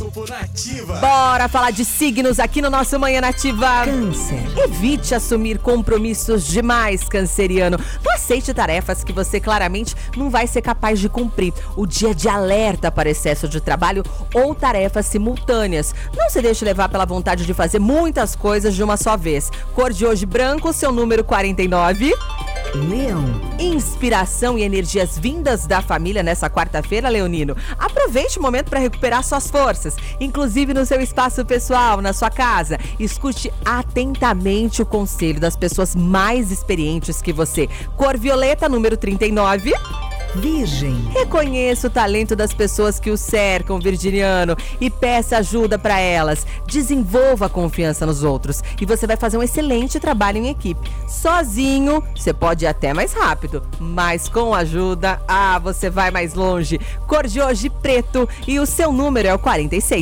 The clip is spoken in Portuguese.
Horóscopo Nativa. Bora falar de signos aqui no nosso Manhã Nativa. Câncer. Evite assumir compromissos demais, canceriano. Não aceite tarefas que você claramente não vai ser capaz de cumprir. O dia de alerta para excesso de trabalho ou tarefas simultâneas. Não se deixe levar pela vontade de fazer muitas coisas de uma só vez. Cor de hoje branco, seu número 49. Leão. Inspiração e energias vindas da família nessa quarta-feira, Leonino. Aproveite o momento para recuperar suas forças, inclusive no seu espaço pessoal, na sua casa. Escute atentamente o conselho das pessoas mais experientes que você. Cor violeta, número 39. Virgem. Reconheça o talento das pessoas que o cercam, virginiano, e peça ajuda para elas. Desenvolva a confiança nos outros e você vai fazer um excelente trabalho em equipe. Sozinho, você pode ir até mais rápido, mas com ajuda, ah, você vai mais longe. Cor de hoje preto e o seu número é o 46.